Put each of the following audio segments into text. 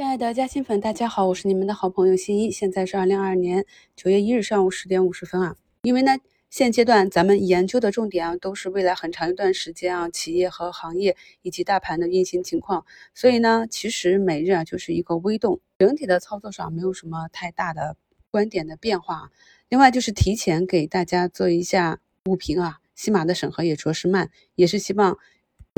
亲爱的嘉兴粉，大家好，我是你们的好朋友新一。现在是二零二二年九月一日上午十点五十分啊。因为呢，现阶段咱们研究的重点啊，都是未来很长一段时间啊，企业和行业以及大盘的运行情况。所以呢，其实每日啊就是一个微动，整体的操作上没有什么太大的观点的变化。另外就是提前给大家做一下午评啊，西马的审核也着实慢，也是希望。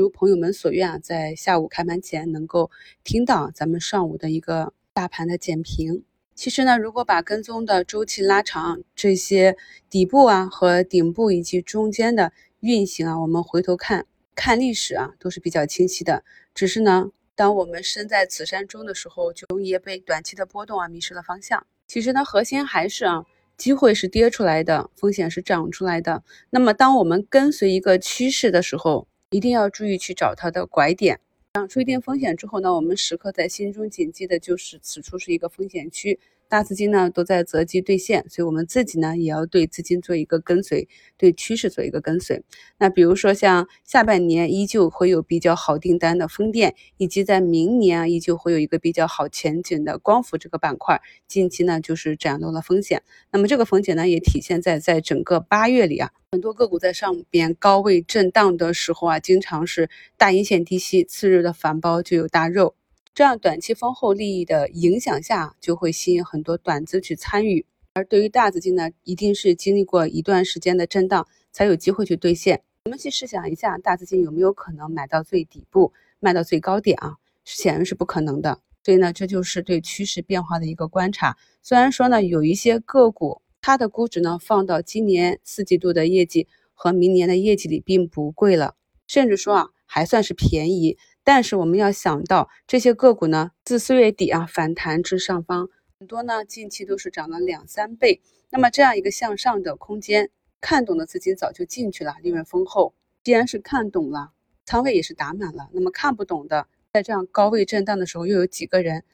如朋友们所愿啊，在下午开盘前能够听到咱们上午的一个大盘的简评。其实呢，如果把跟踪的周期拉长，这些底部啊和顶部以及中间的运行啊，我们回头看看历史啊，都是比较清晰的。只是呢，当我们身在此山中的时候，就容易被短期的波动啊迷失了方向。其实呢，核心还是啊，机会是跌出来的，风险是涨出来的。那么，当我们跟随一个趋势的时候，一定要注意去找它的拐点，长出一定风险之后呢，我们时刻在心中谨记的就是此处是一个风险区。大资金呢都在择机兑现，所以我们自己呢也要对资金做一个跟随，对趋势做一个跟随。那比如说像下半年依旧会有比较好订单的风电，以及在明年啊依旧会有一个比较好前景的光伏这个板块，近期呢就是展露了风险。那么这个风险呢也体现在在整个八月里啊，很多个股在上边高位震荡的时候啊，经常是大阴线低吸，次日的反包就有大肉。这样短期丰厚利益的影响下，就会吸引很多短资去参与。而对于大资金呢，一定是经历过一段时间的震荡，才有机会去兑现。我们去试想一下，大资金有没有可能买到最底部，卖到最高点啊？显然是不可能的。所以呢，这就是对趋势变化的一个观察。虽然说呢，有一些个股它的估值呢，放到今年四季度的业绩和明年的业绩里并不贵了，甚至说啊，还算是便宜。但是我们要想到这些个股呢，自四月底啊反弹至上方，很多呢近期都是涨了两三倍。那么这样一个向上的空间，看懂的资金早就进去了，利润丰厚。既然是看懂了，仓位也是打满了。那么看不懂的，在这样高位震荡的时候，又有几个人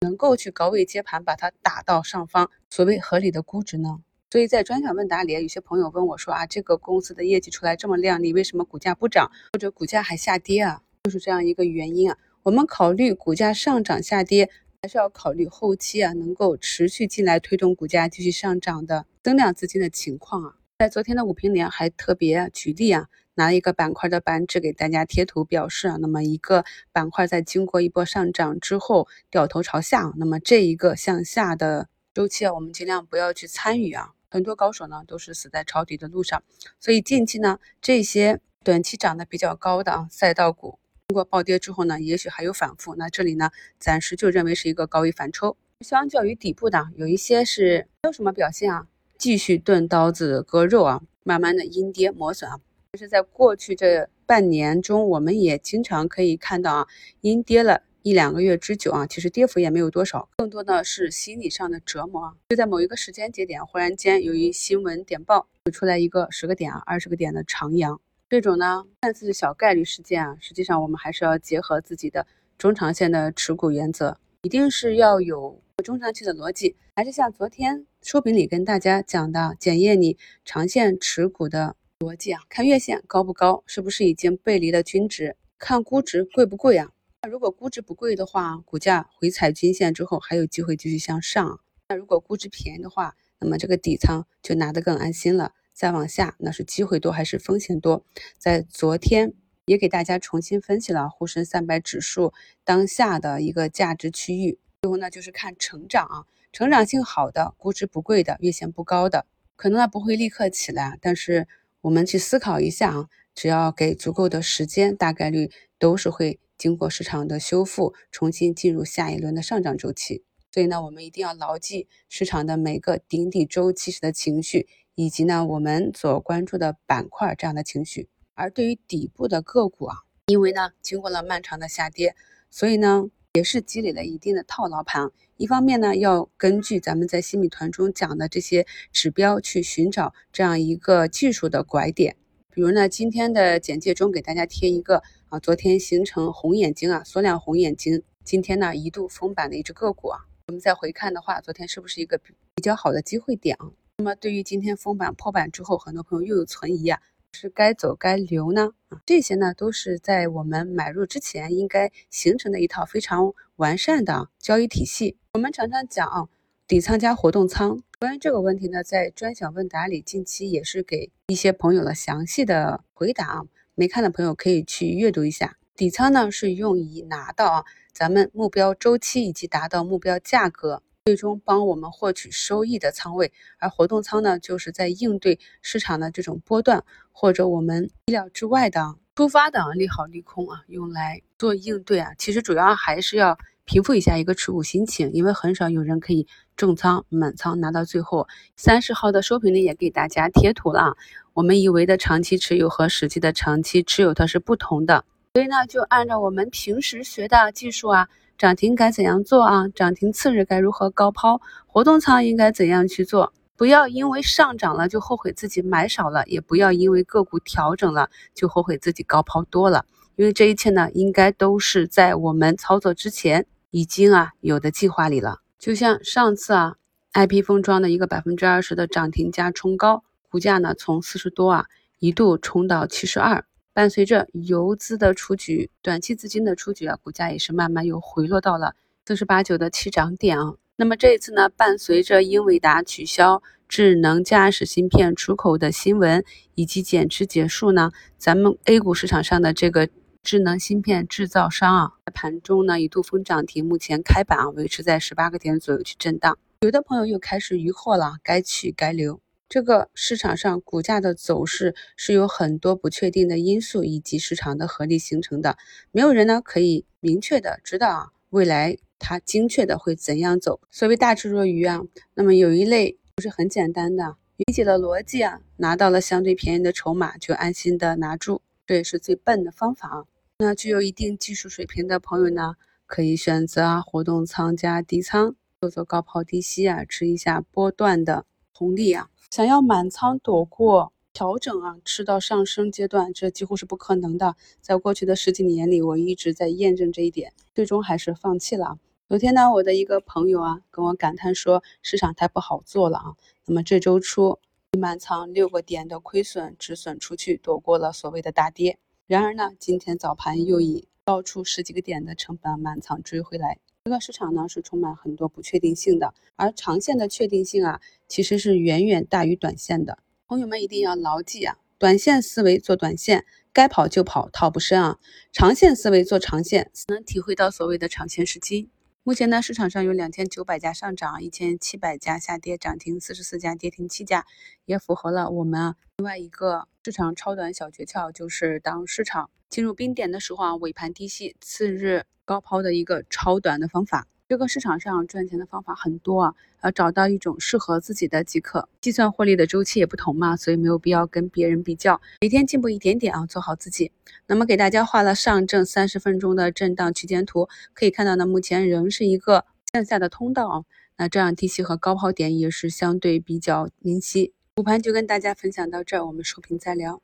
能够去高位接盘，把它打到上方？所谓合理的估值呢？所以在专享问答里，有些朋友问我说啊，这个公司的业绩出来这么靓丽，为什么股价不涨，或者股价还下跌啊？就是这样一个原因啊，我们考虑股价上涨下跌，还是要考虑后期啊能够持续进来推动股价继续上涨的增量资金的情况啊。在昨天的五评里还特别举例啊，拿一个板块的板指给大家贴图表示啊，那么一个板块在经过一波上涨之后掉头朝下，那么这一个向下的周期啊，我们尽量不要去参与啊。很多高手呢都是死在抄底的路上，所以近期呢这些短期涨得比较高的啊赛道股。经过暴跌之后呢，也许还有反复。那这里呢，暂时就认为是一个高位反抽。相较于底部的，有一些是没有什么表现啊，继续钝刀子割肉啊，慢慢的阴跌磨损啊。但是在过去这半年中，我们也经常可以看到啊，阴跌了一两个月之久啊，其实跌幅也没有多少，更多的是心理上的折磨啊。就在某一个时间节点，忽然间由于新闻点爆，就出来一个十个点啊、二十个点的长阳。这种呢，看似小概率事件啊，实际上我们还是要结合自己的中长线的持股原则，一定是要有中长期的逻辑。还是像昨天收评里跟大家讲的，检验你长线持股的逻辑啊，看月线高不高，是不是已经背离了均值？看估值贵不贵啊？那如果估值不贵的话，股价回踩均线之后还有机会继续向上。那如果估值便宜的话，那么这个底仓就拿得更安心了。再往下，那是机会多还是风险多？在昨天也给大家重新分析了沪深三百指数当下的一个价值区域。最后呢，就是看成长啊，成长性好的、估值不贵的、月线不高的，可能呢不会立刻起来，但是我们去思考一下啊，只要给足够的时间，大概率都是会经过市场的修复，重新进入下一轮的上涨周期。所以呢，我们一定要牢记市场的每个顶底周期时的情绪。以及呢，我们所关注的板块这样的情绪，而对于底部的个股啊，因为呢经过了漫长的下跌，所以呢也是积累了一定的套牢盘。一方面呢，要根据咱们在新米团中讲的这些指标去寻找这样一个技术的拐点。比如呢，今天的简介中给大家贴一个啊，昨天形成红眼睛啊，缩量红眼睛，今天呢一度封板的一只个股啊，我们再回看的话，昨天是不是一个比较好的机会点啊？那么对于今天封板破板之后，很多朋友又有存疑啊，是该走该留呢？啊，这些呢都是在我们买入之前应该形成的一套非常完善的交易体系。我们常常讲啊，底仓加活动仓。关于这个问题呢，在专享问答里，近期也是给一些朋友了详细的回答啊。没看的朋友可以去阅读一下。底仓呢是用以拿到啊咱们目标周期以及达到目标价格。最终帮我们获取收益的仓位，而活动仓呢，就是在应对市场的这种波段或者我们意料之外的突发的利好利空啊，用来做应对啊。其实主要还是要平复一下一个持股心情，因为很少有人可以重仓满仓拿到最后。三十号的收评里也给大家贴图了，我们以为的长期持有和实际的长期持有它是不同的，所以呢，就按照我们平时学的技术啊。涨停该怎样做啊？涨停次日该如何高抛？活动仓应该怎样去做？不要因为上涨了就后悔自己买少了，也不要因为个股调整了就后悔自己高抛多了。因为这一切呢，应该都是在我们操作之前已经啊有的计划里了。就像上次啊，IP 封装的一个百分之二十的涨停加冲高，股价呢从四十多啊一度冲到七十二。伴随着游资的出局，短期资金的出局啊，股价也是慢慢又回落到了四十八九的起涨点啊。那么这一次呢，伴随着英伟达取消智能驾驶芯片出口的新闻以及减持结束呢，咱们 A 股市场上的这个智能芯片制造商啊，盘中呢一度封涨停，目前开板啊维持在十八个点左右去震荡。有的朋友又开始疑惑了，该去该留。这个市场上股价的走势是有很多不确定的因素以及市场的合力形成的，没有人呢可以明确的知道啊未来它精确的会怎样走。所谓大智若愚啊，那么有一类不是很简单的，理解了逻辑啊，拿到了相对便宜的筹码就安心的拿住，这也是最笨的方法啊。那具有一定技术水平的朋友呢，可以选择啊活动仓加低仓，做做高抛低吸啊，吃一下波段的红利啊。想要满仓躲过调整啊，吃到上升阶段，这几乎是不可能的。在过去的十几年里，我一直在验证这一点，最终还是放弃了。昨天呢，我的一个朋友啊，跟我感叹说，市场太不好做了啊。那么这周初满仓六个点的亏损止损出去，躲过了所谓的大跌。然而呢，今天早盘又以高出十几个点的成本满仓追回来。这个市场呢是充满很多不确定性的，而长线的确定性啊，其实是远远大于短线的。朋友们一定要牢记啊，短线思维做短线，该跑就跑，套不深啊；长线思维做长线，能体会到所谓的长线时机。目前呢，市场上有两千九百家上涨，一千七百家下跌，涨停四十四家，跌停七家，也符合了我们啊另外一个市场超短小诀窍，就是当市场进入冰点的时候啊，尾盘低吸，次日。高抛的一个超短的方法，这个市场上赚钱的方法很多啊，要找到一种适合自己的即可。计算获利的周期也不同嘛，所以没有必要跟别人比较，每天进步一点点啊，做好自己。那么给大家画了上证三十分钟的震荡区间图，可以看到呢，目前仍是一个向下的通道啊。那这样低吸和高抛点也是相对比较明晰。午盘就跟大家分享到这儿，我们收评再聊。